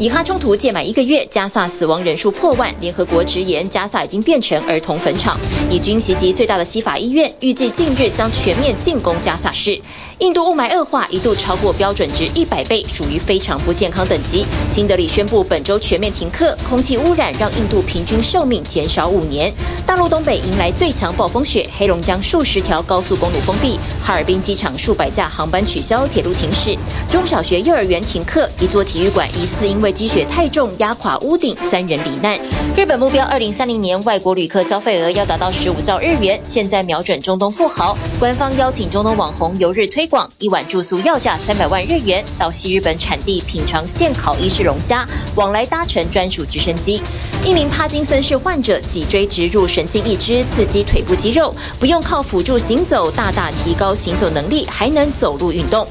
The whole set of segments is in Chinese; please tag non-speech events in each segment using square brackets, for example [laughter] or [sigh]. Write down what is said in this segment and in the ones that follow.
以哈冲突届满一个月，加萨死亡人数破万，联合国直言加萨已经变成儿童坟场。以军袭击最大的西法医院，预计近日将全面进攻加萨市。印度雾霾恶化，一度超过标准值一百倍，属于非常不健康等级。新德里宣布本周全面停课，空气污染让印度平均寿命减少五年。大陆东北迎来最强暴风雪，黑龙江数十条高速公路封闭，哈尔滨机场数百架航班取消，铁路停驶，中小学、幼儿园停课，一座体育馆疑似因为积雪太重压垮屋顶，三人罹难。日本目标二零三零年外国旅客消费额要达到十五兆日元，现在瞄准中东富豪，官方邀请中东网红游日推。广一晚住宿要价三百万日元，到西日本产地品尝现烤伊势龙虾，往来搭乘专属直升机。一名帕金森氏患者脊椎植入神经义肢，刺激腿部肌肉，不用靠辅助行走，大大提高行走能力，还能走路运动。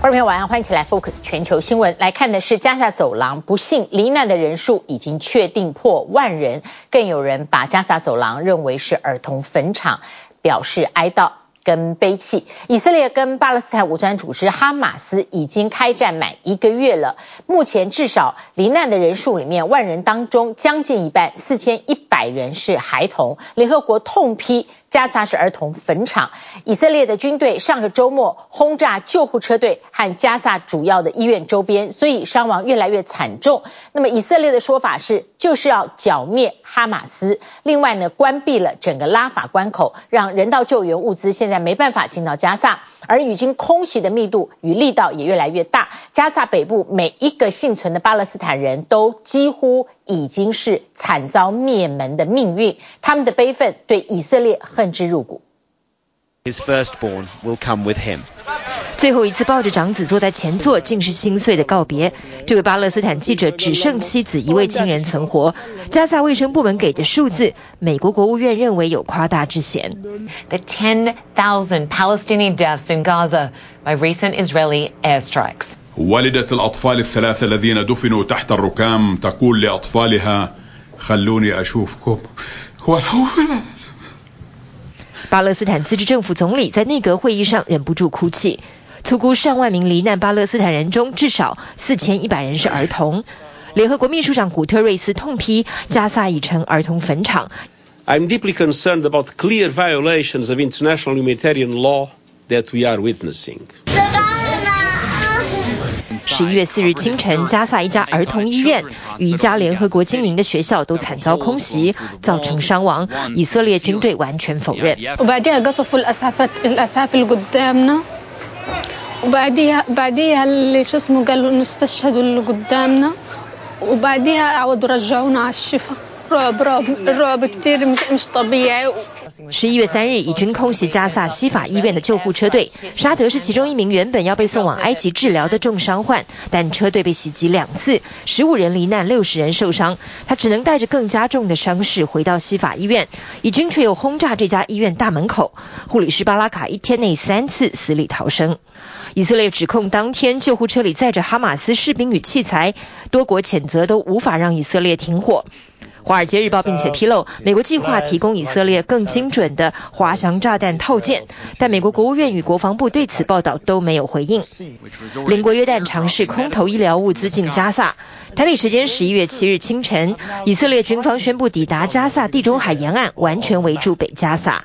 各位朋友晚上欢迎起来 Focus 全球新闻，来看的是加萨走廊，不幸罹难的人数已经确定破万人，更有人把加萨走廊认为是儿童坟场，表示哀悼。跟悲泣，以色列跟巴勒斯坦武装组织哈马斯已经开战满一个月了。目前至少罹难的人数里面，万人当中将近一半，四千一百人是孩童。联合国痛批。加萨是儿童坟场。以色列的军队上个周末轰炸救护车队和加萨主要的医院周边，所以伤亡越来越惨重。那么以色列的说法是，就是要剿灭哈马斯。另外呢，关闭了整个拉法关口，让人道救援物资现在没办法进到加萨。而已经空袭的密度与力道也越来越大。加萨北部每一个幸存的巴勒斯坦人都几乎已经是惨遭灭门的命运，他们的悲愤对以色列很恨之入骨。His firstborn will come with him. 最后一次抱着长子坐在前座，竟是心碎的告别。这位巴勒斯坦记者只剩妻子一位亲人存活。加萨卫生部门给的数字，美国国务院认为有夸大之嫌。The 10,000 Palestinian deaths in Gaza by recent Israeli airstrikes. والدة الأطفال الثلاثة الذين دفنوا تحت الركام تقول لأطفالها خلوني أشوفكم 巴勒斯坦自治政府总理在内阁会议上忍不住哭泣。粗估上万名罹难巴勒斯坦人中，至少四千一百人是儿童。联合国秘书长古特瑞斯痛批加萨已成儿童坟场。I'm deeply concerned about clear violations of international humanitarian law that we are witnessing. 十一月四日清晨，加萨一家儿童医院与一家联合国经营的学校都惨遭空袭，造成伤亡。以色列军队完全否认。十一月三日，以军空袭加萨西法医院的救护车队，沙德是其中一名原本要被送往埃及治疗的重伤患，但车队被袭击两次，十五人罹难，六十人受伤，他只能带着更加重的伤势回到西法医院。以军却又轰炸这家医院大门口，护理师巴拉卡一天内三次死里逃生。以色列指控当天救护车里载着哈马斯士兵与器材，多国谴责都无法让以色列停火。《华尔街日报》并且披露，美国计划提供以色列更精准的滑翔炸弹套件，但美国国务院与国防部对此报道都没有回应。邻国约旦尝试空投医疗物资进加萨。台北时间十一月七日清晨，以色列军方宣布抵达加萨地中海沿岸，完全围住北加萨。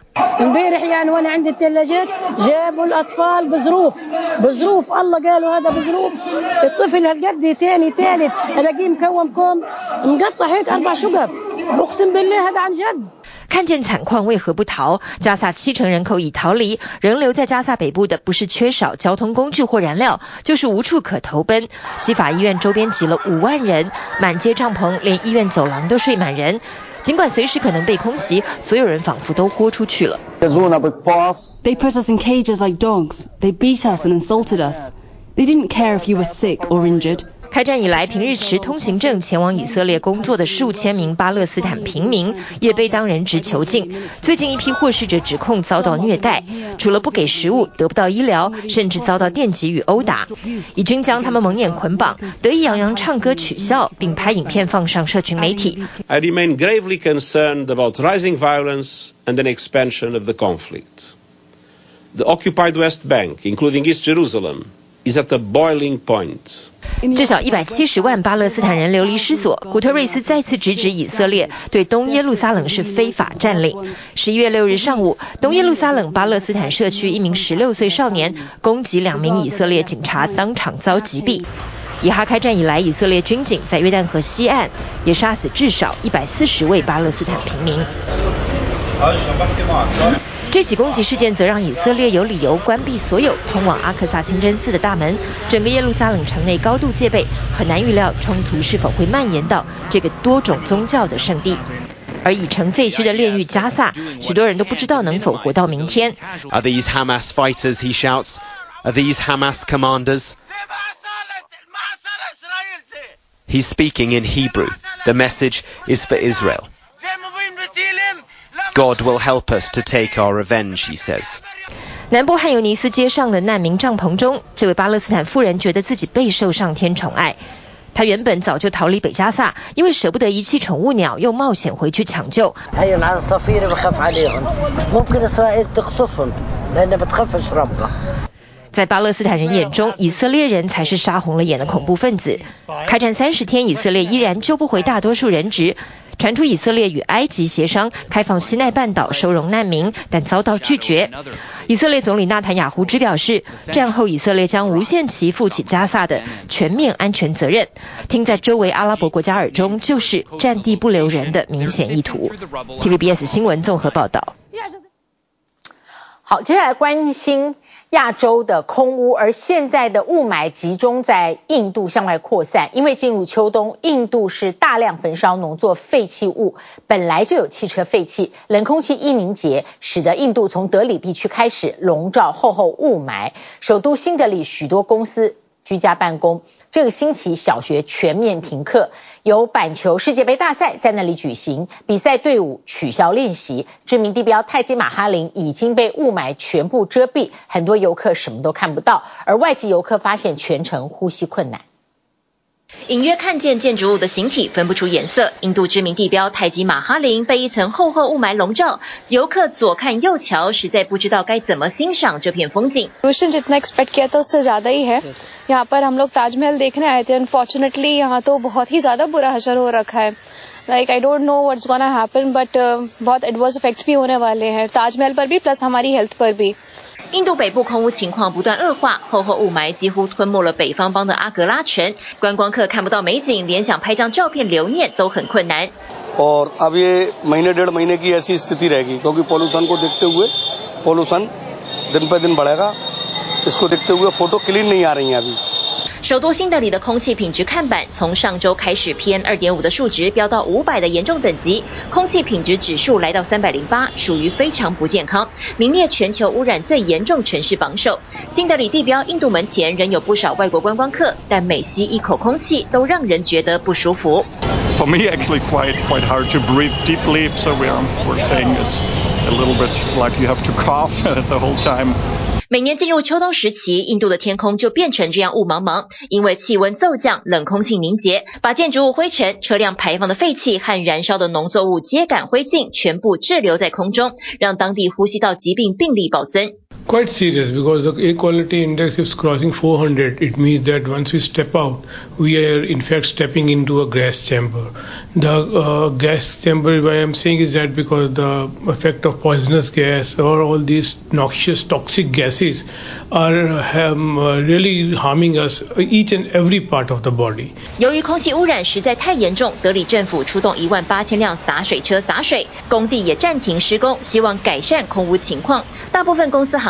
看见惨况为何不逃？加萨七成人口已逃离，仍留在加萨北部的不是缺少交通工具或燃料，就是无处可投奔。西法医院周边挤了五万人，满街帐篷，连医院走廊都睡满人。尽管随时可能被空袭，所有人仿佛都豁出去了。They put us in cages like dogs. They beat us and insulted us. They didn't care if you were sick or injured. 开战以来，平日持通行证前往以色列工作的数千名巴勒斯坦平民也被当人质囚禁。最近一批获释者指控遭到虐待，除了不给食物、得不到医疗，甚至遭到电击与殴打。以军将他们蒙眼捆绑，得意洋洋唱歌取笑，并拍影片放上社群媒体。I remain gravely concerned about rising violence and an expansion of the conflict. The occupied West Bank, including East Jerusalem, 至少一百七十万巴勒斯坦人流离失所。古特瑞斯再次直指以色列对东耶路撒冷是非法占领。十一月六日上午，东耶路撒冷巴勒斯坦社区一名十六岁少年攻击两名以色列警察，当场遭击毙。以哈开战以来，以色列军警在约旦河西岸也杀死至少一百四十位巴勒斯坦平民。这起攻击事件则让以色列有理由关闭所有通往阿克萨清真寺的大门，整个耶路撒冷城内高度戒备，很难预料冲突是否会蔓延到这个多种宗教的圣地。而已成废墟的炼狱加萨，许多人都不知道能否活到明天。Are these Hamas fighters? He shouts. Are these Hamas commanders? He's speaking in Hebrew. The message is for Israel. God will help us to take our revenge, he says. 南部汉尤尼斯街上的难民帐篷中，这位巴勒斯坦妇人觉得自己备受上天宠爱。她原本早就逃离北加萨，因为舍不得遗弃宠物鸟，又冒险回去抢救。在巴勒斯坦人眼中，以色列人才是杀红了眼的恐怖分子。开战三十天，以色列依然救不回大多数人质。传出以色列与埃及协商开放西奈半岛收容难民，但遭到拒绝。以色列总理纳坦雅胡只表示，战后以色列将无限期负起加萨的全面安全责任。听在周围阿拉伯国家耳中，就是占地不留人的明显意图。TVBS 新闻综合报道。好，接下来关心。亚洲的空污，而现在的雾霾集中在印度向外扩散，因为进入秋冬，印度是大量焚烧农作废弃物，本来就有汽车废气，冷空气一凝结，使得印度从德里地区开始笼罩厚厚雾霾，首都新德里许多公司居家办公。这个星期，小学全面停课，有板球世界杯大赛在那里举行，比赛队伍取消练习。知名地标泰姬玛哈林已经被雾霾全部遮蔽，很多游客什么都看不到，而外籍游客发现全程呼吸困难。隐约看见建筑物的形体，分不出颜色。印度知名地标泰姬玛哈林被一层厚厚雾霾笼罩，游客左看右瞧，实在不知道该怎么欣赏这片风景。印度北部空污情况不断恶化，厚厚雾霾几乎吞没了北方邦的阿格拉城。观光客看不到美景，连想拍张照片留念都很困难。首都新德里的空气品质看板从上周开始，PM 二点五的数值飙到五百的严重等级，空气品质指数来到三百零八，属于非常不健康，名列全球污染最严重城市榜首。新德里地标印度门前仍有不少外国观光客，但每吸一口空气都让人觉得不舒服。For me, actually, quite quite hard to breathe deeply, so we're we're saying it's a little bit like you have to cough the whole time. 每年进入秋冬时期，印度的天空就变成这样雾茫茫，因为气温骤降，冷空气凝结，把建筑物灰尘、车辆排放的废气和燃烧的农作物秸秆灰烬全部滞留在空中，让当地呼吸道疾病病例暴增。Quite serious because the air quality index is crossing 400. It means that once we step out, we are in fact stepping into a gas chamber. The uh, gas chamber, why I'm saying is that because the effect of poisonous gas or all these noxious toxic gases are um, really harming us each and every part of the body. 由于空气污染实在太严重，德里政府出动一万八千辆洒水车洒水，工地也暂停施工，希望改善空污情况。大部分公司行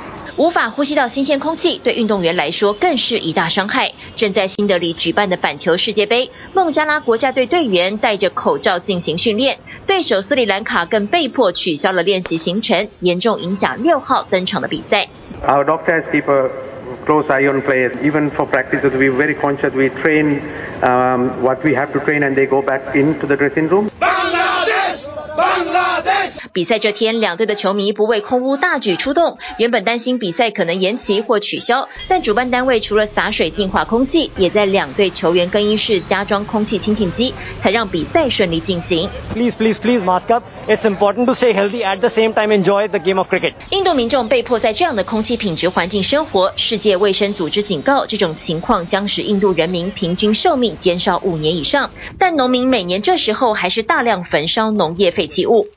无法呼吸到新鲜空气，对运动员来说更是一大伤害。正在新德里举办的板球世界杯，孟加拉国家队队员戴着口罩进行训练，对手斯里兰卡更被迫取消了练习行程，严重影响六号登场的比赛。Our doctors keep a close eye on players, even for practices. We very conscious. We train what we have to train, and they go back into the dressing room. 比赛这天，两队的球迷不畏空屋大举出动，原本担心比赛可能延期或取消，但主办单位除了洒水净化空气，也在两队球员更衣室加装空气清净机，才让比赛顺利进行。Please, please, please mask up. It's important to stay healthy at the same time enjoy the game of cricket. 印度民众被迫在这样的空气品质环境生活，世界卫生组织警告，这种情况将使印度人民平均寿命减少五年以上。但农民每年这时候还是大量焚烧农业废弃物。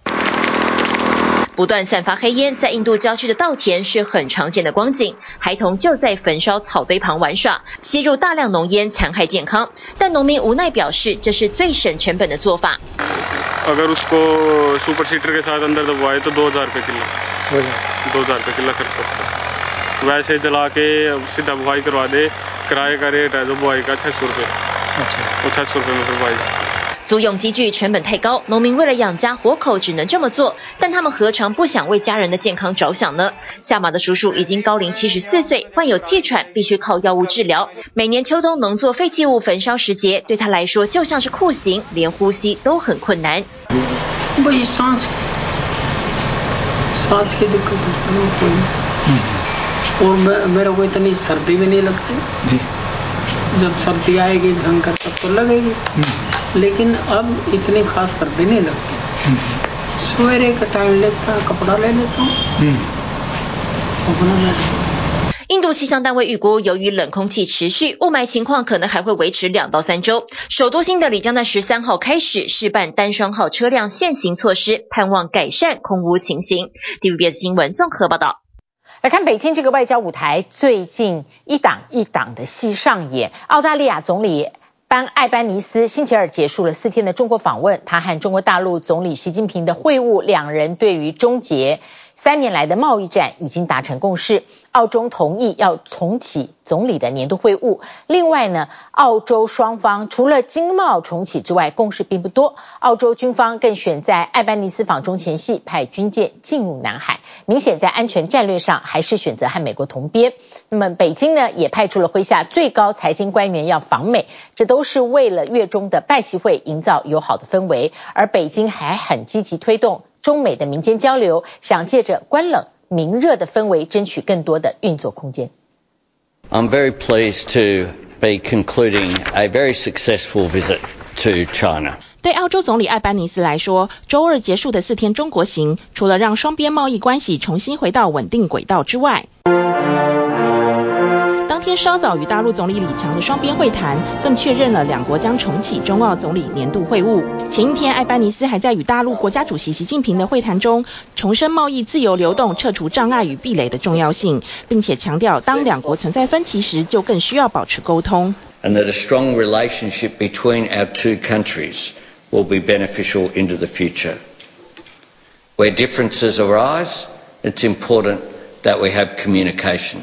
不断散发黑烟，在印度郊区的稻田是很常见的光景。孩童就在焚烧草堆旁玩耍，吸入大量浓烟，残害健康。但农民无奈表示，这是最省成本的做法。租用机具成本太高，农民为了养家活口只能这么做，但他们何尝不想为家人的健康着想呢？下马的叔叔已经高龄七十四岁，患有气喘，必须靠药物治疗。每年秋冬农作废弃物焚烧时节，对他来说就像是酷刑，连呼吸都很困难。印度气象单位预估，由于冷空气持续，雾霾情况可能还会维持两到三周。首都新德里将在十三号开始试办单双号车辆限行措施，盼望改善空污情形。TVBS 新闻综合报道。来看北京这个外交舞台，最近一档一档的戏上演。澳大利亚总理。班艾班尼斯星期二结束了四天的中国访问，他和中国大陆总理习近平的会晤，两人对于终结三年来的贸易战已经达成共识。澳中同意要重启总理的年度会晤。另外呢，澳洲双方除了经贸重启之外，共识并不多。澳洲军方更选在艾班尼斯访中前夕派军舰进入南海，明显在安全战略上还是选择和美国同边。那么北京呢，也派出了麾下最高财经官员要访美，这都是为了月中的拜习会营造友好的氛围。而北京还很积极推动中美的民间交流，想借着关冷。明热的氛围，争取更多的运作空间。I'm very pleased to be concluding a very successful visit to China. 对澳洲总理艾班尼斯来说，周二结束的四天中国行，除了让双边贸易关系重新回到稳定轨道之外，当天稍早与大陆总理李强的双边会谈，更确认了两国将重启中澳总理年度会晤。前一天，艾班尼斯还在与大陆国家主席习近平的会谈中，重申贸易自由流动、撤除障碍与壁垒的重要性，并且强调，当两国存在分歧时，就更需要保持沟通。And that a strong relationship between our two countries will be beneficial into the future. Where differences arise, it's important that we have communication.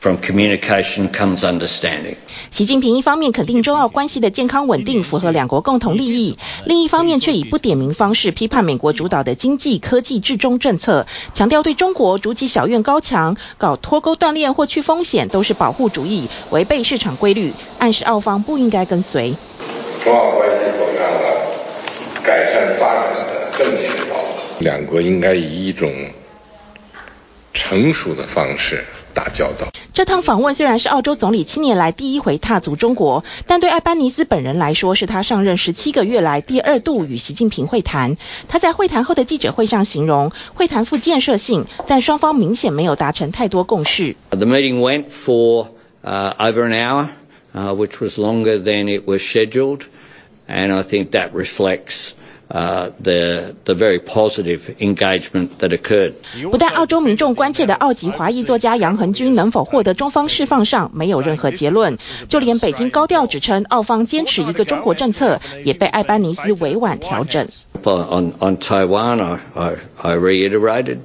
From communication comes understanding. 习近平一方面肯定中澳关系的健康稳定，符合两国共同利益；另一方面却以不点名方式批判美国主导的经济科技制中政策，强调对中国筑起小院高墙、搞脱钩断链或去风险都是保护主义，违背市场规律，暗示澳方不应该跟随。中澳关系走向了改善发展的正确道路，两国应该以一种成熟的方式打交道。这趟访问虽然是澳洲总理七年来第一回踏足中国，但对艾班尼斯本人来说，是他上任十七个月来第二度与习近平会谈。他在会谈后的记者会上形容，会谈富建设性，但双方明显没有达成太多共识。The meeting went for over an hour, which was longer than it was scheduled, and I think that reflects. 呃、uh,，the the very positive engagement that occurred。不但澳洲民众关切的澳籍华裔作家杨恒军能否获得中方释放上没有任何结论，就连北京高调指称澳方坚持一个中国政策，也被艾班尼斯委婉调整。On on Taiwan, I I I reiterated.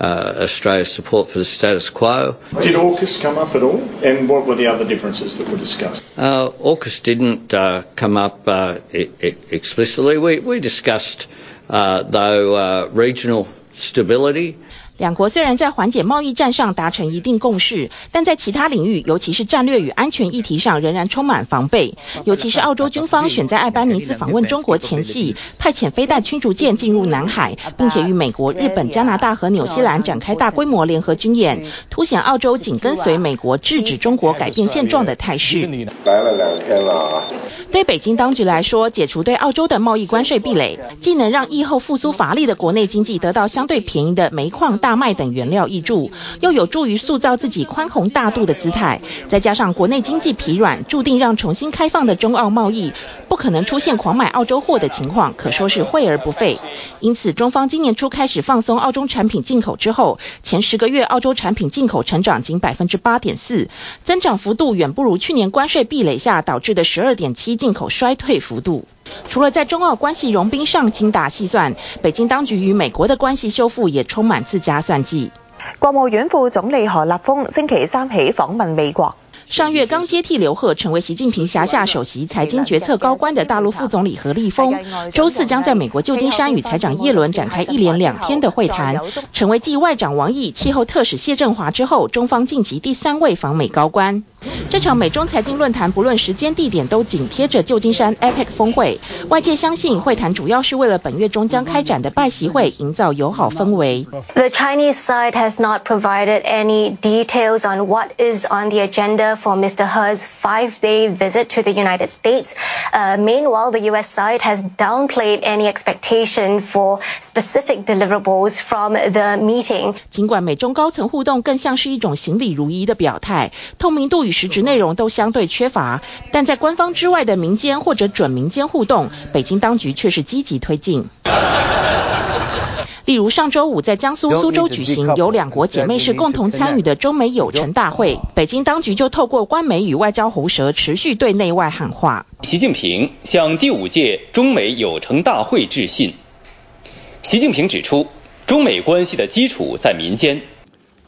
Uh, Australia's support for the status quo. Did AUKUS come up at all? And what were the other differences that were discussed? Uh, AUKUS didn't uh, come up uh, explicitly. We, we discussed, uh, though, uh, regional stability. 两国虽然在缓解贸易战上达成一定共识，但在其他领域，尤其是战略与安全议题上，仍然充满防备。尤其是澳洲军方选在艾班尼斯访问中国前夕，派遣飞弹驱逐舰进入南海，并且与美国、日本、加拿大和纽西兰展开大规模联合军演，凸显澳洲紧跟随美国制止中国改变现状的态势。来了两天了。对北京当局来说，解除对澳洲的贸易关税壁垒，既能让疫后复苏乏力的国内经济得到相对便宜的煤矿、大大麦等原料易注，又有助于塑造自己宽宏大度的姿态。再加上国内经济疲软，注定让重新开放的中澳贸易不可能出现狂买澳洲货的情况，可说是惠而不费。因此，中方今年初开始放松澳洲产品进口之后，前十个月澳洲产品进口成长仅百分之八点四，增长幅度远不如去年关税壁垒下导致的十二点七。进口衰退幅度，除了在中澳关系融冰上精打细算，北京当局与美国的关系修复也充满自家算计。国务院副总理何立峰星期三起访问美国。上月刚接替刘鹤成为习近平辖下首席财经决策高官的大陆副总理何立峰，周四将在美国旧金山与财长耶伦展开一连两天的会谈，成为继外长王毅、气候特使谢振华之后，中方晋级第三位访美高官。这场美中财经论坛不论时间地点都紧贴着旧金山 APEC 峰会，外界相信会谈主要是为了本月中将开展的拜习会营造友好氛围。The Chinese side has not provided any details on what is on the agenda for Mr. He's five-day visit to the United States. Uh, meanwhile, the U.S. side has downplayed any expectation for specific deliverables from the meeting. 尽管美中高层互动更像是一种行礼如仪的表态，透明度与实质内容都相对缺乏，但在官方之外的民间或者准民间互动，北京当局却是积极推进。例如上周五在江苏苏州举行由两国姐妹市共同参与的中美友城大会，北京当局就透过官媒与外交喉舌持续对内外喊话。习近平向第五届中美友城大会致信。习近平指出，中美关系的基础在民间。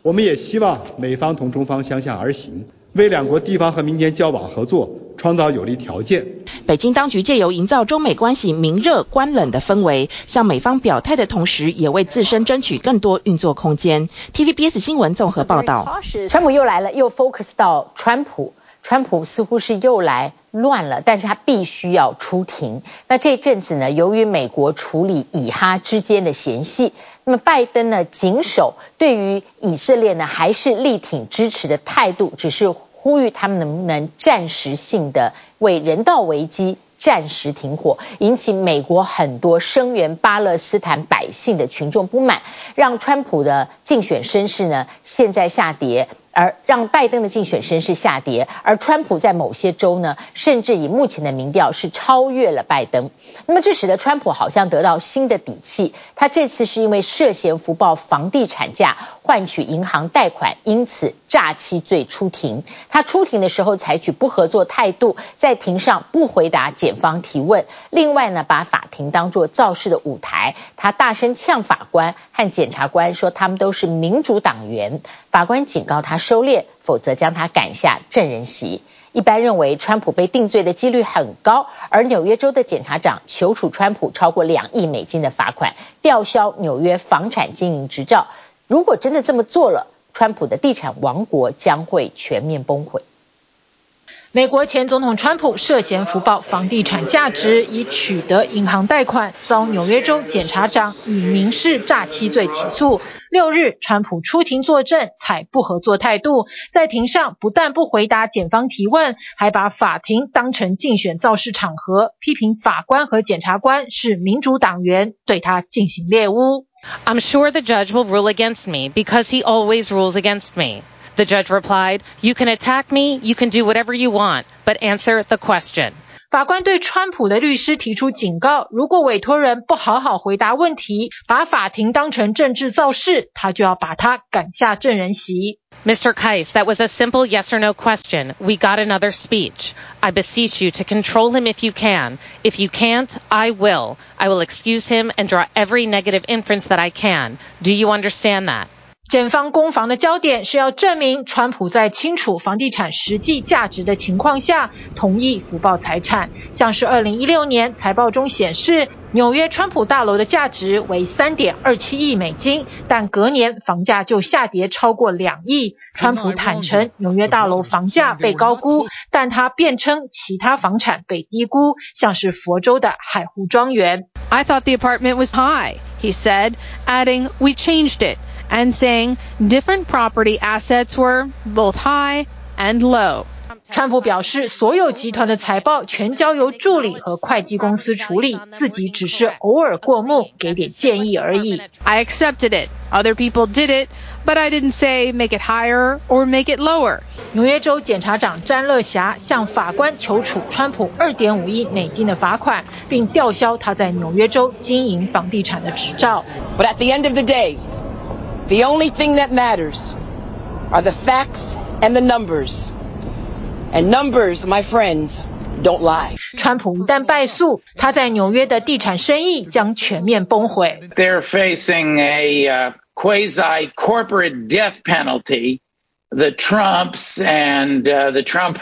我们也希望美方同中方相向而行。为两国地方和民间交往合作创造有利条件。北京当局借由营造中美关系明热关冷的氛围，向美方表态的同时，也为自身争取更多运作空间。TVBS 新闻综合报道。川普又来了，又 focus 到川普。川普似乎是又来乱了，但是他必须要出庭。那这阵子呢，由于美国处理以哈之间的嫌隙，那么拜登呢，谨守对于以色列呢，还是力挺支持的态度，只是呼吁他们能不能暂时性的为人道危机暂时停火，引起美国很多声援巴勒斯坦百姓的群众不满，让川普的竞选声势呢，现在下跌。而让拜登的竞选声势下跌，而川普在某些州呢，甚至以目前的民调是超越了拜登。那么这使得川普好像得到新的底气。他这次是因为涉嫌福报房地产价换取银行贷款，因此诈欺罪出庭。他出庭的时候采取不合作态度，在庭上不回答检方提问。另外呢，把法庭当作造势的舞台，他大声呛法官和检察官，说他们都是民主党员。法官警告他收敛，否则将他赶下证人席。一般认为，川普被定罪的几率很高，而纽约州的检察长求处川普超过两亿美金的罚款，吊销纽约房产经营执照。如果真的这么做了，川普的地产王国将会全面崩溃。美国前总统川普涉嫌福报房地产价值，以取得银行贷款，遭纽约州检察长以民事诈欺罪起诉。六日，川普出庭作证，采不合作态度，在庭上不但不回答检方提问，还把法庭当成竞选造势场合，批评法官和检察官是民主党员，对他进行猎污。I'm sure the judge will rule against me because he always rules against me. The judge replied, "You can attack me, you can do whatever you want, but answer the question." 法官对川普的律师提出警告：如果委托人不好好回答问题，把法庭当成政治造势，他就要把他赶下证人席。 Mr. Kais, that was a simple yes or no question. We got another speech. I beseech you to control him if you can. If you can't, I will. I will excuse him and draw every negative inference that I can. Do you understand that? 检方攻防的焦点是要证明川普在清楚房地产实际价值的情况下，同意福报财产。像是二零一六年财报中显示，纽约川普大楼的价值为三点二七亿美金，但隔年房价就下跌超过两亿。川普坦承纽约大楼房价被高估，但他辩称其他房产被低估，像是佛州的海湖庄园。I thought the apartment was high, he said, adding, we changed it. And saying different property assets were both high and low. 川普表示，所有集团的财报全交由助理和会计公司处理，自己只是偶尔过目，给点建议而已。I accepted it. Other people did it, but I didn't say make it higher or make it lower. 纽约州检察长詹乐侠向法官求处川普二点五亿美金的罚款，并吊销他在纽约州经营房地产的执照。But at the end of the day, The only thing that matters are the facts and the numbers. And numbers, my friends, don't lie. 川普一旦败诉，他在纽约的地产生意将全面崩毁。They're facing a uh, quasi corporate death penalty, the Trumps and uh, the Trump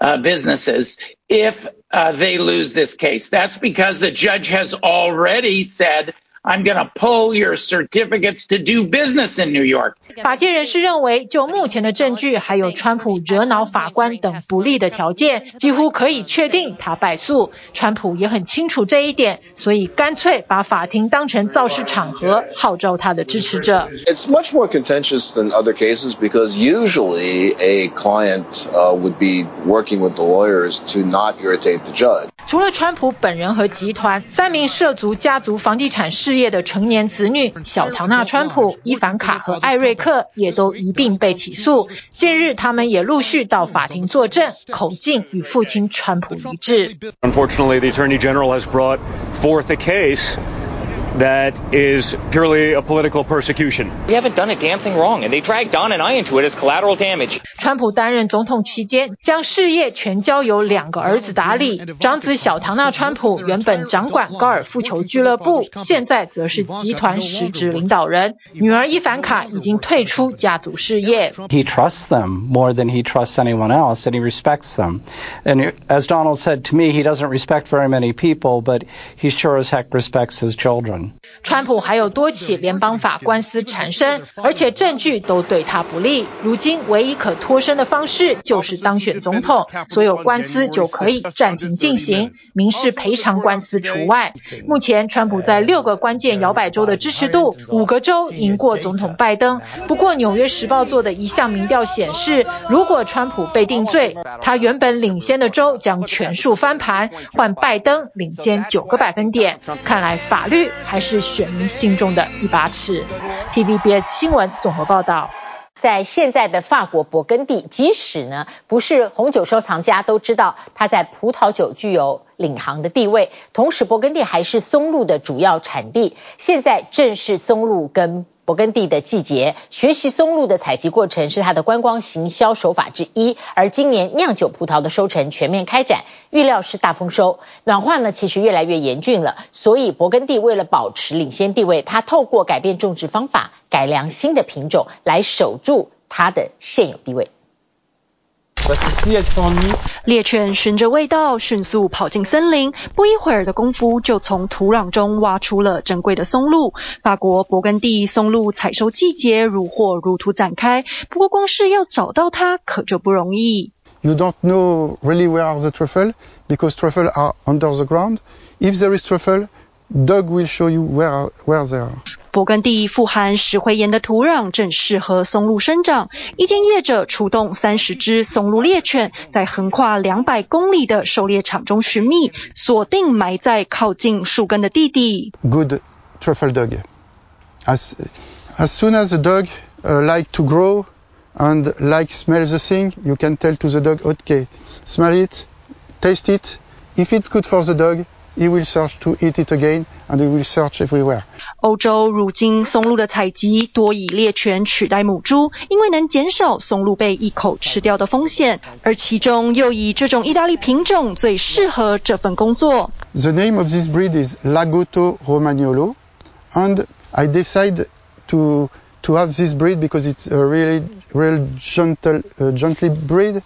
uh, businesses, if uh, they lose this case. That's because the judge has already said I'm going to pull your certificates to do business in New York. 法界人士认为，就目前的证据，还有川普惹恼法官等不利的条件，几乎可以确定他败诉。川普也很清楚这一点，所以干脆把法庭当成造势场合，号召他的支持者。It's much more contentious than other cases because usually a client uh, would be working with the lawyers to not irritate the judge. 除了川普本人和集团，三名涉足家族房地产事 业的成年子女小唐纳川普、伊凡卡和艾瑞克也都一并被起诉。近日，他们也陆续到法庭作证，口径与父亲川普一致。Unfortunately, the Attorney General has brought forth a case. that is purely a political persecution. We haven't done a damn thing wrong, and they dragged Don and I into it as collateral damage. 川普担任总统期间，将事业全交由两个儿子打理。长子小唐纳川普原本掌管高尔夫球俱乐部，现在则是集团实质领导人。女儿伊凡卡已经退出家族事业。He trusts them more than he trusts anyone else, and he respects them. And as Donald said to me, he doesn't respect very many people, but he sure as heck respects his children. 川普还有多起联邦法官司缠身，而且证据都对他不利。如今唯一可脱身的方式就是当选总统，所有官司就可以暂停进行，民事赔偿官司除外。目前，川普在六个关键摇摆州的支持度，五个州赢过总统拜登。不过，《纽约时报》做的一项民调显示，如果川普被定罪，他原本领先的州将全数翻盘，换拜登领先九个百分点。看来法律。还是选民心中的一把尺。TVBS 新闻综合报道，在现在的法国勃艮第，即使呢不是红酒收藏家都知道它在葡萄酒具有领航的地位。同时，勃艮第还是松露的主要产地。现在正是松露跟勃艮第的季节，学习松露的采集过程是它的观光行销手法之一。而今年酿酒葡萄的收成全面开展，预料是大丰收。暖化呢，其实越来越严峻了，所以勃艮第为了保持领先地位，它透过改变种植方法、改良新的品种来守住它的现有地位。猎犬循着味道迅速跑进森林，不一会儿的功夫就从土壤中挖出了珍贵的松露。法国勃艮第松露采收季节如火如荼展开，不过光是要找到它可就不容易。You don't know really where are the truffle because truffle are under the ground. If there is truffle, dog will show you where where they are. 勃艮第富含石灰岩的土壤正适合松露生长。一间业者出动三十只松露猎犬，在横跨两百公里的狩猎场中寻觅，锁定埋在靠近树根的弟弟。Good truffle dog. As as soon as the dog like to grow and like smell the thing, you can tell to the dog, okay, smell it, taste it. If it's good for the dog. He will search to eat it again, and he will search everywhere. 欧洲如今松露的采集多以猎犬取代母猪，因为能减少松露被一口吃掉的风险，而其中又以这种意大利品种最适合这份工作。The name of this breed is Lagotto Romagnolo, and I decided to to have this breed because it's a really, real gentle, uh, gently breed.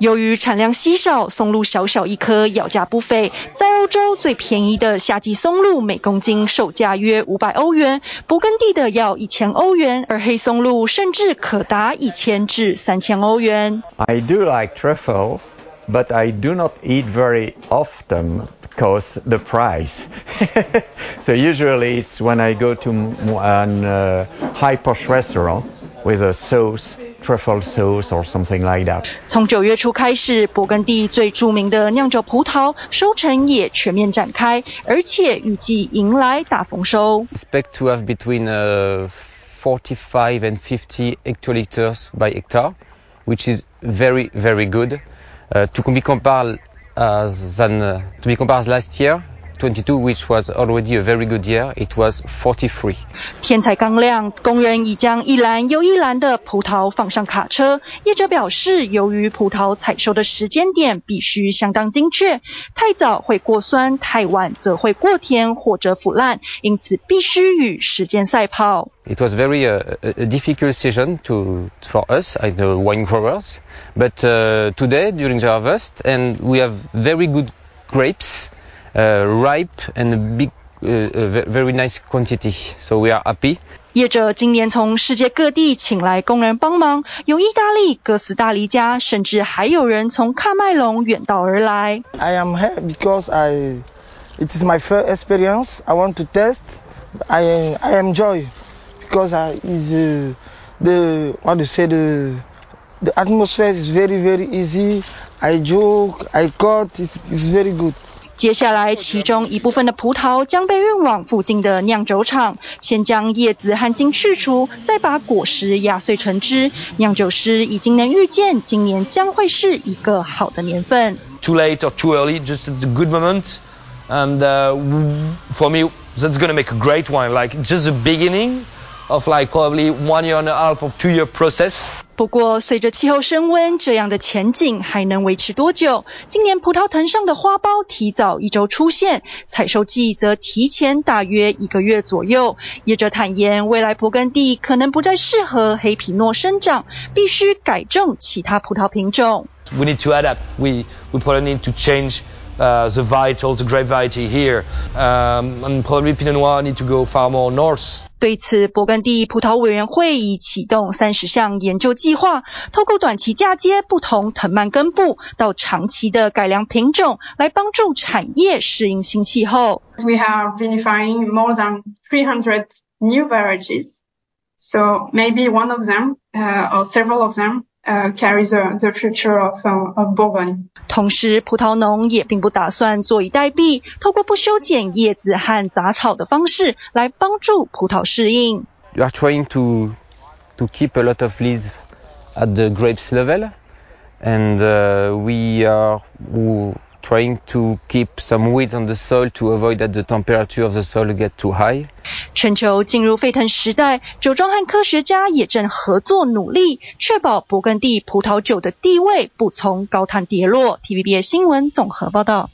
由于产量稀少，松露小小一颗，要价不菲。在欧洲最便宜的夏季松露，每公斤售价约五百欧元，勃艮第的要一千欧元，而黑松露甚至可达一千至三千欧元。I do like truffle, but I do not eat very often because the price. [laughs] so usually it's when I go to an uh, high posh restaurant with a sauce. truffle sauce or something like that. 从九月初开始，勃艮第最着名的酿酒葡萄收成也全面展开，而且预计迎来大丰收。Expect to have between uh, 45 and 50 hectoliters by hectare, which is very very good. Uh, to be compared as than uh, to be compared last year, 22, which was already a very good year, it was 43. 天才刚亮，工人已将一篮又一篮的葡萄放上卡车。业者表示，由于葡萄采收的时间点必须相当精确，太早会过酸，太晚则会过甜或者腐烂，因此必须与时间赛跑。It was very uh, a difficult season to for us as the wine growers, but uh, today during the harvest, and we have very good grapes. Uh, ripe and big, uh, very nice quantity. So we are happy. 业者今年从世界各地请来工人帮忙，有意大利、哥斯达黎加，甚至还有人从喀麦隆远道而来。I am here because I, it is my first experience. I want to test. I I enjoy because I is uh, the what to say the the atmosphere is very very easy. I joke, I cut. It's, it's very good. 接下来，其中一部分的葡萄将被运往附近的酿酒厂，先将叶子和茎去除，再把果实压碎成汁。酿酒师已经能预见，今年将会是一个好的年份。Too late or too early, just it's a good moment, and uh, for me, that's gonna make a great wine. Like just the beginning of like probably one year and a half of two year process. 不过，随着气候升温，这样的前景还能维持多久？今年葡萄藤上的花苞提早一周出现，采收季则提前大约一个月左右。业者坦言，未来勃艮第可能不再适合黑皮诺生长，必须改种其他葡萄品种。We need to adapt. We we probably need to change uh, the variety, the grape variety here, um, and probably Pinot Noir need to go far more north. 对此，勃艮第葡萄委员会已启动三十项研究计划，透过短期嫁接不同藤蔓根部到长期的改良品种，来帮助产业适应新气候。We have vinifying more than 300 new varieties, so maybe one of them, uh, or several of them. Uh, carries the, the future of, of Bourgogne. 同时，葡萄农也并不打算坐以待毙，透过不修剪叶子和杂草的方式来帮助葡萄适应。You are trying to to keep a lot of leaves at the grapes level, and uh, we are trying to keep some weeds on the soil to avoid that the temperature of the soil get too high. 全球进入沸腾时代，酒庄和科学家也正合作努力，确保勃艮第葡萄酒的地位不从高碳跌落。TVBS 新闻综合报道。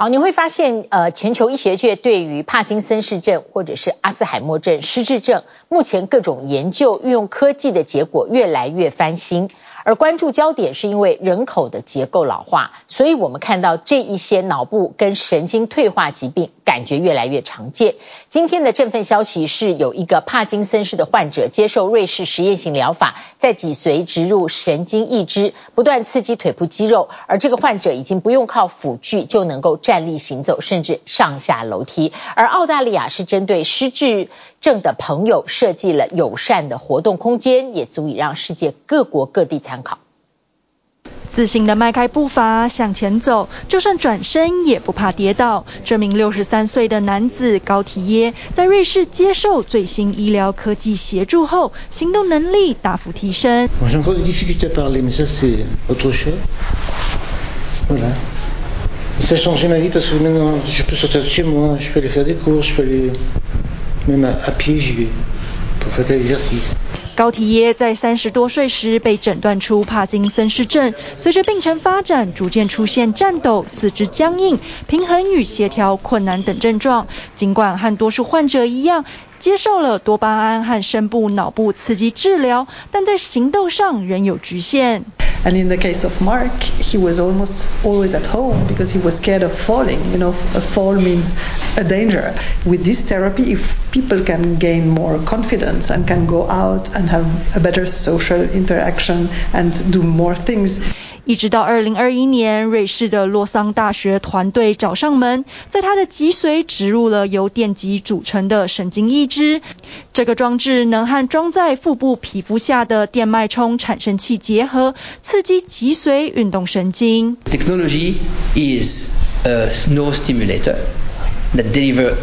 好，你会发现，呃，全球医学界对于帕金森氏症或者是阿兹海默症、失智症，目前各种研究运用科技的结果越来越翻新。而关注焦点是因为人口的结构老化，所以我们看到这一些脑部跟神经退化疾病感觉越来越常见。今天的振奋消息是有一个帕金森氏的患者接受瑞士实验性疗法，在脊髓植入神经抑制，不断刺激腿部肌肉，而这个患者已经不用靠辅具就能够站立行走，甚至上下楼梯。而澳大利亚是针对失智症的朋友设计了友善的活动空间，也足以让世界各国各地参自信地迈开步伐向前走，就算转身也不怕跌倒。这名六十三岁的男子高提耶在瑞士接受最新医疗科技协助后，行动能力大幅提升。高缇耶在三十多岁时被诊断出帕金森氏症，随着病程发展，逐渐出现颤抖、四肢僵硬、平衡与协调困难等症状。尽管和多数患者一样，接受了多巴胺和深部脑部刺激治疗，但在行动上仍有局限。And in the case of Mark, he was almost always at home because he was scared of falling. You know, a fall means a danger. With this therapy, if people can gain more confidence and can go out and have a better social interaction and do more things. 一直到二零二一年，瑞士的洛桑大学团队找上门，在他的脊髓植入了由电极组成的神经义肢。这个装置能和装在腹部皮肤下的电脉冲产生器结合，刺激脊髓运动神经。Technology is a neurostimulator that deliver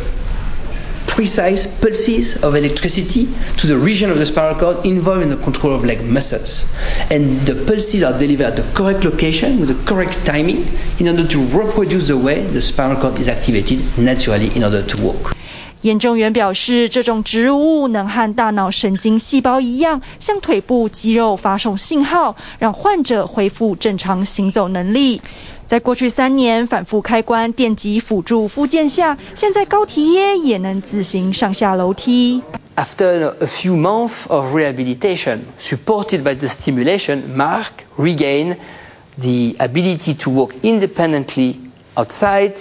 precise pulses of electricity to the region of the spinal cord involved in the control of leg muscles. And the pulses are delivered at the correct location with the correct timing in order to reproduce the way the spinal cord is activated naturally in order to walk. 研究员表示，这种植入物能和大脑神经细胞一样，向腿部肌肉发送信号，让患者恢复正常行走能力。 在过去三年反复开关电极辅助复健下，现在高提耶也能自行上下楼梯。After a few months of rehabilitation, supported by the stimulation, Mark regained the ability to walk independently outside.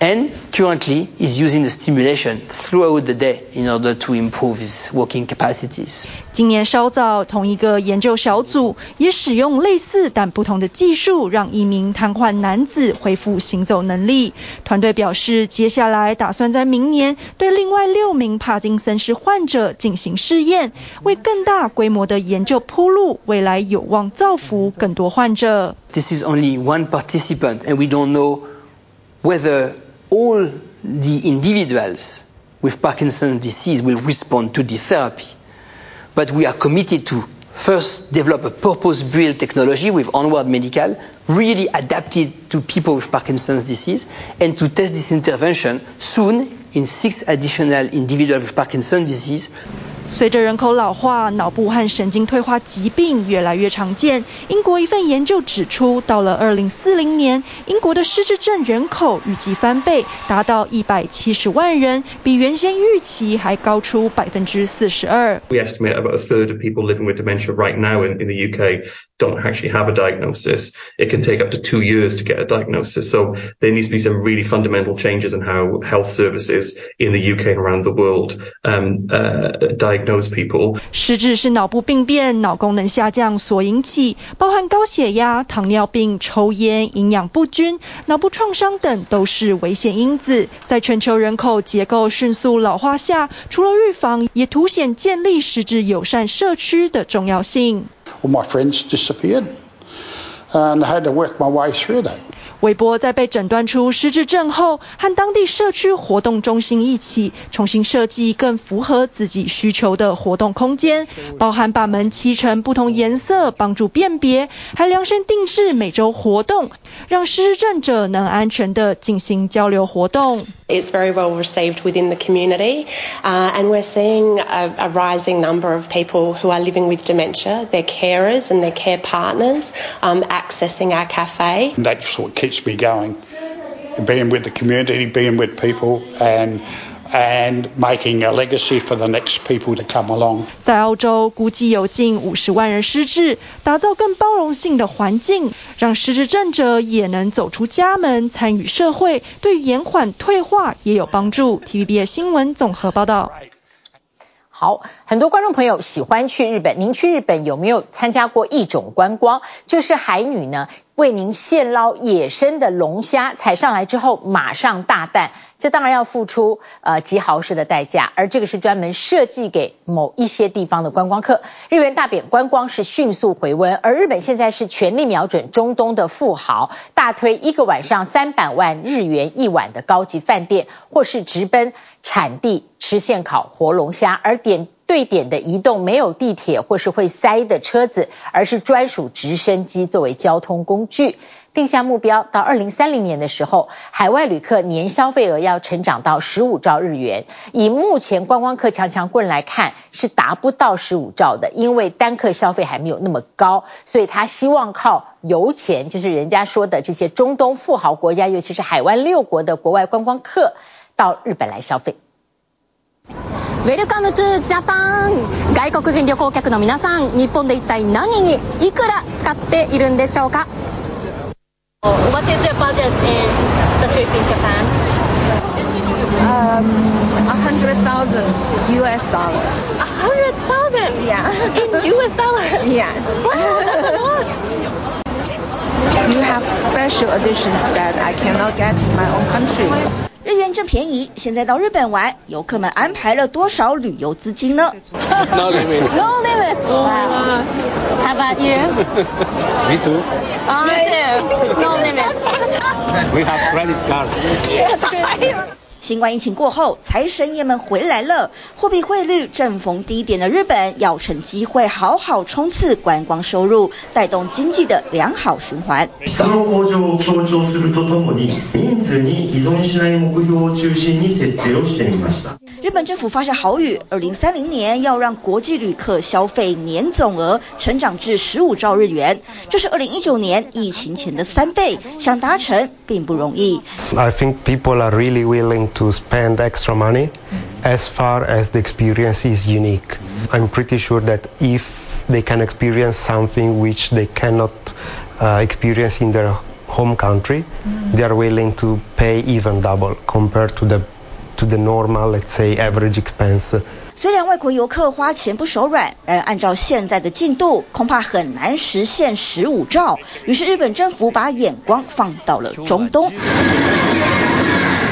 And currently is using the stimulation throughout the day in order to improve his walking capacities. 今年稍早，同一个研究小组也使用类似但不同的技术，让一名瘫痪男子恢复行走能力。团队表示，接下来打算在明年对另外六名帕金森氏患者进行试验，为更大规模的研究铺路，未来有望造福更多患者。This is only one participant, and we don't know whether all the individuals with Parkinson's disease will respond to the therapy. But we are committed to first develop a purpose-built technology with Onward Medical, really adapted to people with Parkinson's disease, and to test this intervention soon in six additional individuals with Parkinson's disease. 随着人口老化，脑部和神经退化疾病越来越常见。英国一份研究指出，到了二零四零年，英国的失智症人口预计翻倍，达到一百七十万人，比原先预期还高出百分之四十二。We estimate about a third of people living with dementia right now in, in the UK don't actually have a diagnosis. It can take up to two years to get a diagnosis. So there needs to be some really fundamental changes in how health services in the UK and around the world um, uh, diagnose people. 失智是脑部病变、脑功能下降所引起，包含高血压、糖尿病、抽烟、营养不均、脑部创伤等都是危险因子。在全球人口结构迅速老化下，除了预防，也凸显建立失智友善社区的重要性。All my friends disappeared, and I had to work my way through that. 韦伯在被诊断出失智症后，和当地社区活动中心一起重新设计更符合自己需求的活动空间，包含把门漆成不同颜色，帮助辨别，还量身定制每周活动，让失智症者能安全地进行交流活动。It's very well received within the community, uh, and we're seeing a, a rising number of people who are living with dementia, their carers and their care partners, um, accessing our cafe. That's what keeps me going, being with the community, being with people, and and making a legacy for the next people to come along. 在澳洲，估计有近五十万人失智，打造更包容性的环境，让失智症者也能走出家门，参与社会，对延缓退化也有帮助。TVBS 新闻综合报道。好，很多观众朋友喜欢去日本，您去日本有没有参加过一种观光？就是海女呢，为您现捞野生的龙虾，采上来之后马上大啖，这当然要付出呃极豪实的代价，而这个是专门设计给某一些地方的观光客。日元大贬，观光是迅速回温，而日本现在是全力瞄准中东的富豪，大推一个晚上三百万日元一晚的高级饭店，或是直奔产地吃现烤活龙虾，而点对点的移动没有地铁或是会塞的车子，而是专属直升机作为交通工具。定下目标，到二零三零年的时候，海外旅客年消费额要成长到十五兆日元。以目前观光客强强棍来看，是达不到十五兆的，因为单客消费还没有那么高，所以他希望靠油钱，就是人家说的这些中东富豪国家，尤其是海湾六国的国外观光客，到日本来消费。Welcome to Japan。外国人旅行客の皆さん、日本で一体何にいくら使っているんでしょうか？What is your budget in the trip in Japan? Um, a hundred thousand U.S. dollar. A hundred thousand? Yeah. In U.S. dollar? Yes. Wow, that's a lot. You have special editions that I cannot get in my own country. 日元正便宜，现在到日本玩，游客们安排了多少旅游资金呢？No limit. No limit. Wow. How about you? Me too. Me too. No limit. We have credit card. Yes. 新冠疫情过后，财神爷们回来了。货币汇率正逢低点的日本，要趁机会好好冲刺观光收入，带动经济的良好循环。质の向上を强调するとともに、人数に依存しない目标を中心に设定をしてみました。日本政府发下豪语，二零三零年要让国际旅客消费年总额成长至十五兆日元，这是二零一九年疫情前的三倍，想达成并不容易。I think people are really willing to spend extra money as far as the experience is unique. I'm pretty sure that if they can experience something which they cannot uh, experience in their home country, they are willing to pay even double compared to the to the normal, let's say, average expense. 虽然外国游客花钱不手软，而按照现在的进度，恐怕很难实现十五兆。于是日本政府把眼光放到了中东。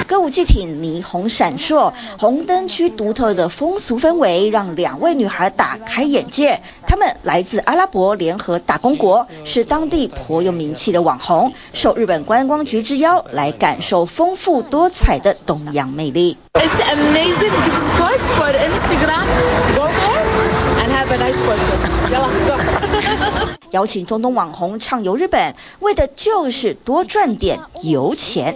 歌舞伎町霓虹闪烁，红灯区独特的风俗氛围让两位女孩打开眼界。她们来自阿拉伯联合大公国，是当地颇有名气的网红，受日本观光局之邀来感受丰富多彩的东洋魅力。It's amazing. It's good for Instagram. Go there and have a nice photo. [laughs] 邀请中东网红畅游日本，为的就是多赚点油钱。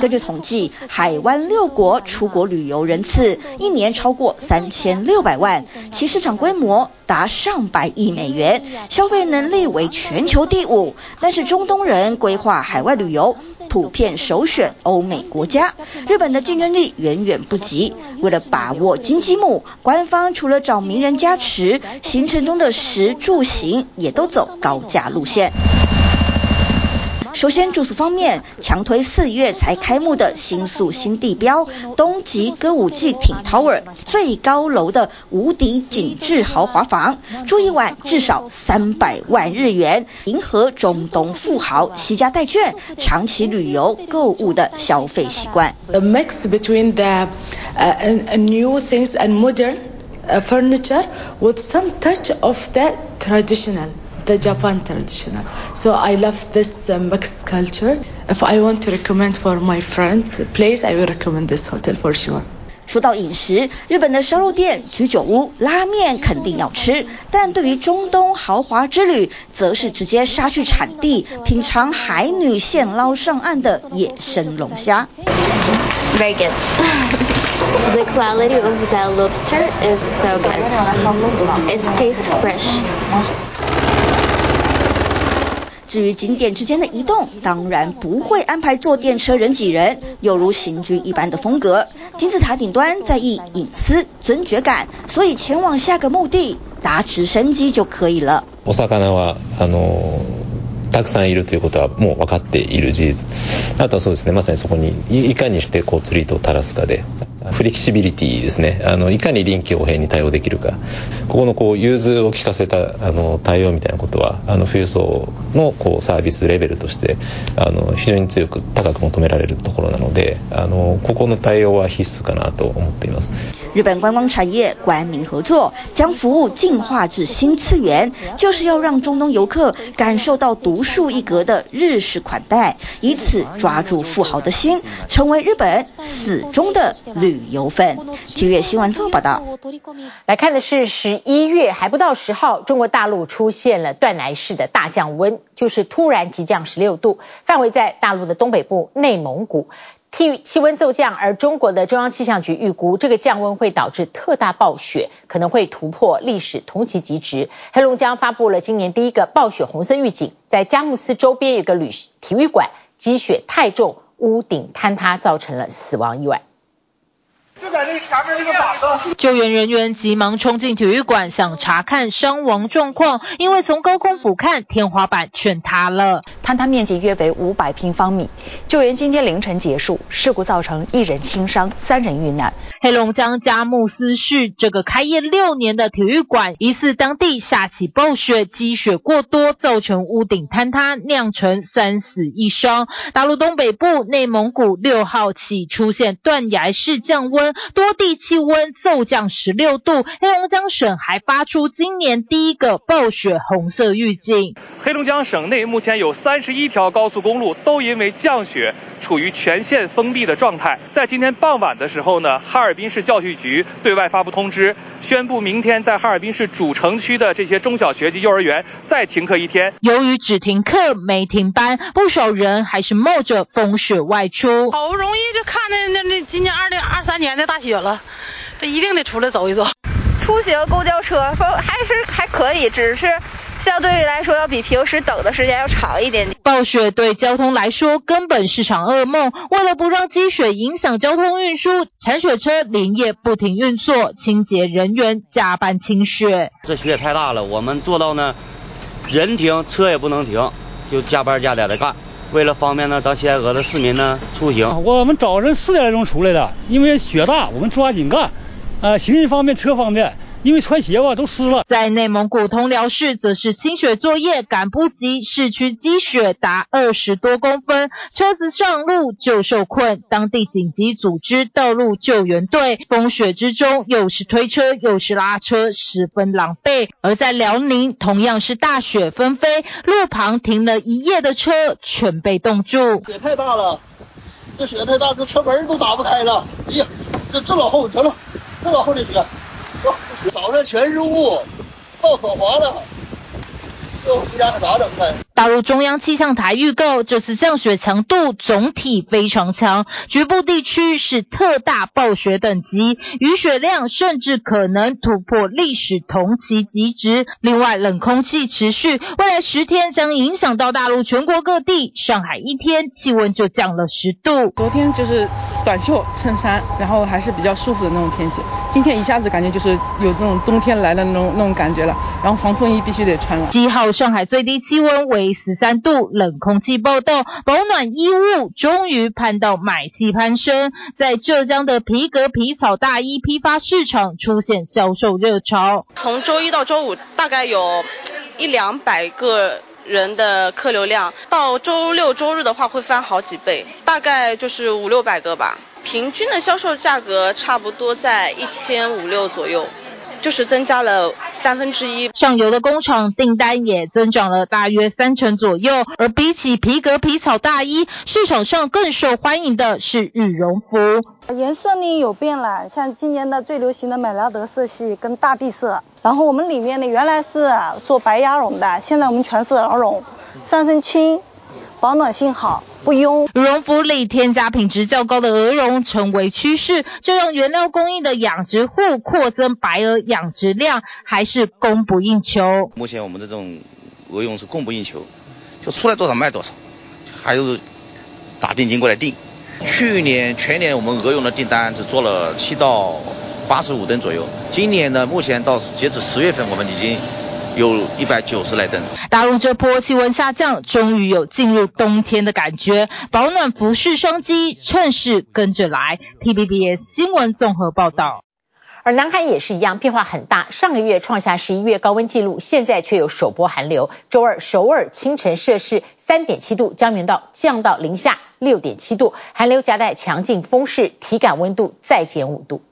根据统计，海湾六国出国旅游人次一年超过三千六百万，其市场规模达上百亿美元，消费能力为全球第五。但是中东人规划海外旅游，普遍首选欧美国家，日本的竞争力远远不及。为了把握金鸡母，官方除了找名人加持，行程中的食住行也都走高价路线。首先，住宿方面，强推四月才开幕的新宿新地标东极歌舞伎町 Tower 最高楼的无敌景致豪华房，住一晚至少三百万日元，迎合中东富豪携家带眷、长期旅游购物的消费习惯。The mix between the uh, new things and modern furniture with some touch of the traditional. The Japan traditional. So I love this mixed culture. If I want to recommend for my friend place, I will recommend this hotel for sure. 说到饮食，日本的烧肉店、居酒屋、拉面肯定要吃，但对于中东豪华之旅，则是直接杀去产地，品尝海女现捞上岸的野生龙虾。Very good. [laughs] The quality of the lobster is so good. It tastes fresh. 至于景点之间的移动，当然不会安排坐电车人挤人，有如行军一般的风格。金字塔顶端在意隐私、尊爵感，所以前往下个目的搭直升机就可以了。たくさんいるということはもう分かっている事実。あとはそうですね、まさにそこにいかにしてこう钓り糸を垂らすかで、フレキシビリティですね。あのいかに临机応変に対応できるか。ここのこう融通を利かせたあの対応みたいなことは、あの富裕层のこうサービスレベルとしてあの非常に强く高く求められるところなので、あのここの対応は必须かなと思っています。日本观光产业官民合作，将服务进化至新次元，就是要让中东游客感受到独独树一格的日式款待，以此抓住富豪的心，成为日本死忠的旅游粉。体育新闻综合报道。来看的是十一月还不到十号，中国大陆出现了断崖式的大降温，就是突然急降十六度，范围在大陆的东北部、内蒙古。气气温骤降，而中国的中央气象局预估，这个降温会导致特大暴雪，可能会突破历史同期极值。黑龙江发布了今年第一个暴雪红色预警，在佳木斯周边有个旅体育馆积雪太重，屋顶坍塌，造成了死亡意外。就在那前面那个板子，救援人员急忙冲进体育馆，想查看伤亡状况，因为从高空俯瞰，天花板全塌了。坍塌面积约为五百平方米。救援今天凌晨结束，事故造成一人轻伤，三人遇难。黑龙江佳木斯市这个开业六年的体育馆，疑似当地下起暴雪，积雪过多，造成屋顶坍塌，酿成三死一伤。大陆东北部、内蒙古六号起出现断崖式降温。多地气温骤降十六度，黑龙江省还发出今年第一个暴雪红色预警。黑龙江省内目前有三十一条高速公路都因为降雪处于全线封闭的状态。在今天傍晚的时候呢，哈尔滨市教育局对外发布通知，宣布明天在哈尔滨市主城区的这些中小学及幼儿园再停课一天。由于只停课没停班，不少人还是冒着风雪外出。好不容易就看见那那今年二零二三年的大雪了，这一定得出来走一走。出行公交车还是还可以，只是。相对于来说，要比平时等的时间要长一点点。暴雪对交通来说根本是场噩梦。为了不让积雪影响交通运输，铲雪车连夜不停运作，清洁人员加班清雪。这雪也太大了，我们做到呢，人停车也不能停，就加班加点的干。为了方便呢，咱西戴河的市民呢出行。我们早晨四点钟出来的，因为雪大，我们抓紧干。呃，行进方便，车方便。因为穿鞋吧都湿了。在内蒙古通辽市，则是清雪作业赶不及，市区积雪达二十多公分，车子上路就受困。当地紧急组织道路救援队，风雪之中又是推车又是拉车，十分狼狈。而在辽宁，同样是大雪纷飞，路旁停了一夜的车全被冻住。雪太大了，这雪太大，这车门都打不开了。哎呀，这这老厚，全了，这老厚的雪。早上全是雾，道可滑了。这回家可咋整啊？大陆中央气象台预告，这次降雪强度总体非常强，局部地区是特大暴雪等级，雨雪量甚至可能突破历史同期极值。另外，冷空气持续，未来十天将影响到大陆全国各地。上海一天气温就降了十度。昨天就是短袖衬衫，然后还是比较舒服的那种天气。今天一下子感觉就是有那种冬天来的那种那种感觉了，然后防风衣必须得穿了。七号？上海最低气温为十三度，冷空气暴动，保暖衣物终于盼到买气攀升。在浙江的皮革皮草大衣批发市场出现销售热潮。从周一到周五大概有一两百个人的客流量，到周六周日的话会翻好几倍，大概就是五六百个吧。平均的销售价格差不多在一千五六左右。就是增加了三分之一，上游的工厂订单也增长了大约三成左右。而比起皮革皮草大衣，市场上更受欢迎的是羽绒服。颜色呢有变了，像今年的最流行的美拉德色系跟大地色。然后我们里面呢原来是做白鸭绒的，现在我们全是鹅绒，上身轻，保暖性好。不用羽绒服里添加品质较高的鹅绒成为趋势，这让原料供应的养殖户扩增白鹅养殖量，还是供不应求。目前我们的这种鹅绒是供不应求，就出来多少卖多少，还有打定金过来订。去年全年我们鹅绒的订单只做了七到八十五吨左右，今年呢，目前到截止十月份，我们已经。有一百九十来吨。大陆这波气温下降，终于有进入冬天的感觉，保暖服饰商机趁势跟着来。T B B S 新闻综合报道。而南海也是一样，变化很大。上个月创下十一月高温纪录，现在却有首波寒流。周二首尔清晨摄氏三点七度，江原道降到零下六点七度，寒流夹带强劲风势，体感温度再减五度。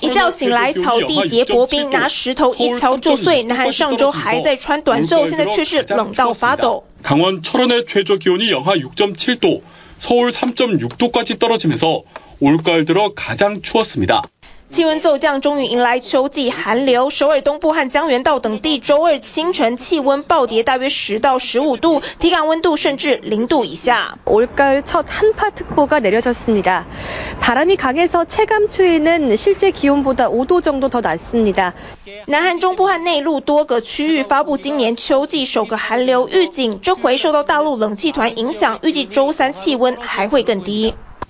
一觉醒来，草地结薄冰，拿石头一敲就碎。南韩上周还在穿短袖，现在却是冷到发抖。 강원 철원의 최저 기온이 영하 6.7도, 서울 3.6도까지 떨어지면서 올가을 들어 가장 추웠습니다. 气温骤降，终于迎来秋季寒流。首尔东部和江原道等地周二清晨气温暴跌，大约十到十五度，体感温度甚至零度以下。 올가을 첫 한파특보가 내려졌습니다. 바람이 강해서 체감 추위는 실제 기온보다 5도 정도 더 낮습니다. 南韩中部和内陆多个区域发布今年秋季首个寒流预警，这回受到大陆冷气团影响，预计周三气温还会更低。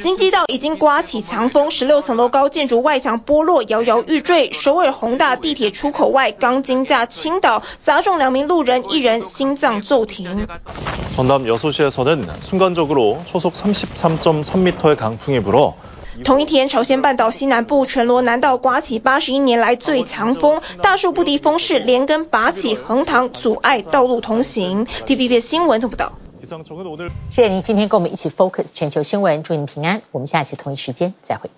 京畿道已经刮起强风，十六层楼高建筑外墙剥落，摇摇欲坠。首尔弘大地铁出口外钢筋架倾倒，砸中两名路人，一人心脏骤停。 전남 여수시에서는 순간적으로 초속 33.3m의 강풍이 불어 同一天，朝鲜半岛西南部全罗南道刮起八十一年来最强风，大树不敌风势，连根拔起横躺，阻碍道路通行。TVB 新闻从报道。 谢谢您今天跟我们一起 focus 全球新闻祝您平安我们下期同一时间再会。